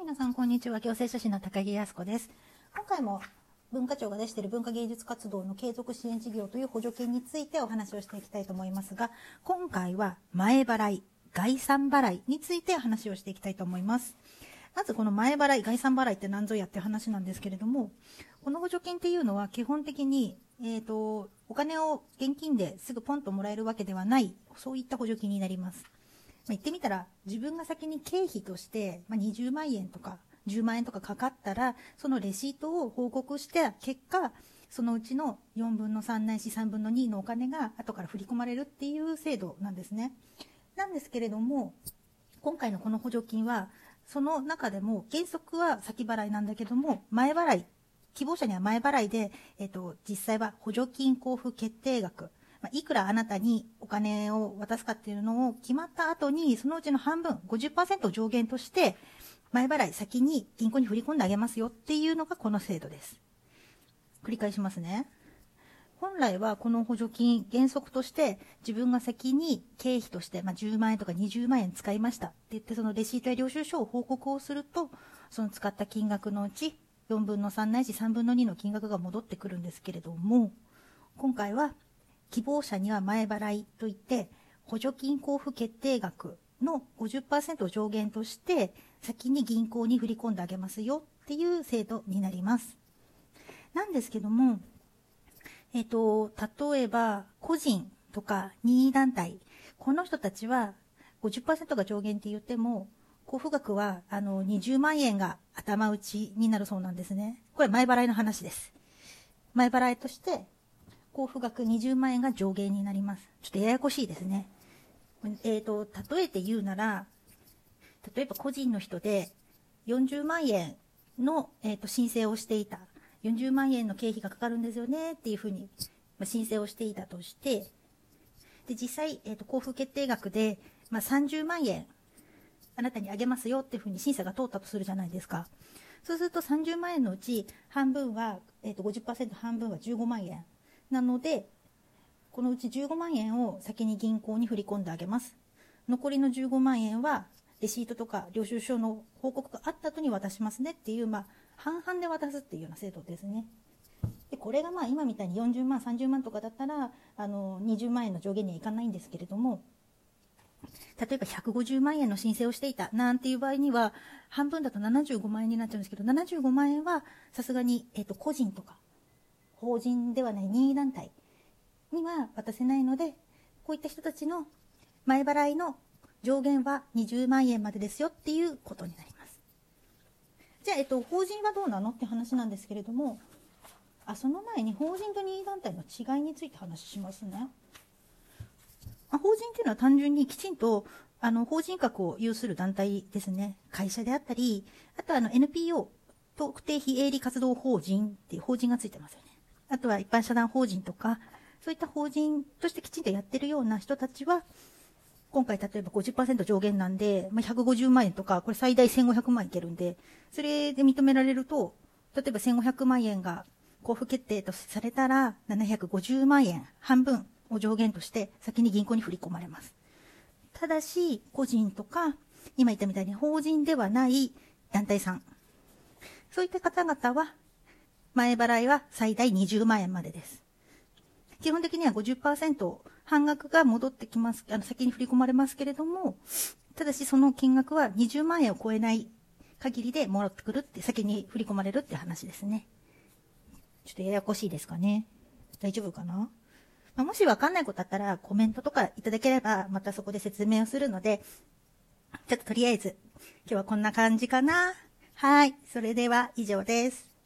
皆さんこんにちは。行政書士の高木康子です。今回も文化庁が出している文化芸術活動の継続支援事業という補助金についてお話をしていきたいと思いますが、今回は前払い、概算払いについて話をしていきたいと思います。まずこの前払い、概算払いって何ぞやって話なんですけれども、この補助金っていうのは基本的に、えっ、ー、と、お金を現金ですぐポンともらえるわけではない、そういった補助金になります。まあ、言ってみたら、自分が先に経費として、まあ、20万円とか10万円とかかかったら、そのレシートを報告して結果、そのうちの4分の3ないし3分の2のお金が後から振り込まれるっていう制度なんですね。なんですけれども、今回のこの補助金は、その中でも原則は先払いなんだけども、前払い、希望者には前払いで、えっ、と、実際は補助金交付決定額、まあ、いくらあなたにお金を渡すかっていうのを決まった後に、そのうちの半分、50%を上限として、前払い先に銀行に振り込んであげますよっていうのがこの制度です。繰り返しますね。本来はこの補助金、原則として自分が先に経費として、まあ、10万円とか20万円使いましたって言って、そのレシートや領収書を報告をすると、その使った金額のうち4分の3ないし3分の2の金額が戻ってくるんですけれども、今回は希望者には前払いといって、補助金交付決定額の50%を上限として、先に銀行に振り込んであげますよっていう制度になります。なんですけども、えっ、と、例えば、個人とか任意団体、この人たちは50%が上限って言っても、交付額はあの20万円が頭打ちになるそうなんですね。これ前払いの話です。前払いとして交付額20万円が上限になります。ちょっとややこしいですね。えっ、ー、と、例えて言うなら、例えば個人の人で40万円の、えーと、申請をしていた。40万円の経費がかかるんですよねっていうふうに、まあ、申請をしていたとして、で、実際、えっ、ー、と、交付決定額で、まあ、30万円、あなたにあげますよっていうふうに審査が通ったとするじゃないですか。そうすると30万円のうち半分は、えっ、ー、と、50%半分は15万円。なので、このうち15万円を先に銀行に振り込んであげます。残りの15万円は、レシートとか領収書の報告があった後に渡しますねっていう、まあ、半々で渡すっていうような制度ですね。でこれがまあ今みたいに40万、30万とかだったらあの20万円の上限にはいかないんですけれども例えば150万円の申請をしていたなんていう場合には半分だと75万円になっちゃうんですけど75万円はさすがに、えー、と個人とか法人ではない任意団体には渡せないのでこういった人たちの前払いの上限は20万円までですよっていうことになります。じゃあ、えっと、法人はどうなのって話なんですけれども、あその前に法人と任意団体の違いについて話しますね。あ法人っていうのは単純にきちんとあの法人格を有する団体ですね。会社であったり、あとあの NPO、特定非営利活動法人っていう法人がついてますよね。あとは一般社団法人とか、そういった法人としてきちんとやってるような人たちは、今回例えば50%上限なんで、まあ、150万円とか、これ最大1500万いけるんで、それで認められると、例えば1500万円が交付決定とされたら、750万円、半分を上限として先に銀行に振り込まれます。ただし、個人とか、今言ったみたいに法人ではない団体さん、そういった方々は、前払いは最大20万円までです。基本的には50%半額が戻ってきます、あの、先に振り込まれますけれども、ただしその金額は20万円を超えない限りでもらってくるって、先に振り込まれるって話ですね。ちょっとややこしいですかね。大丈夫かな、まあ、もしわかんないことあったらコメントとかいただければまたそこで説明をするので、ちょっととりあえず今日はこんな感じかな。はい。それでは以上です。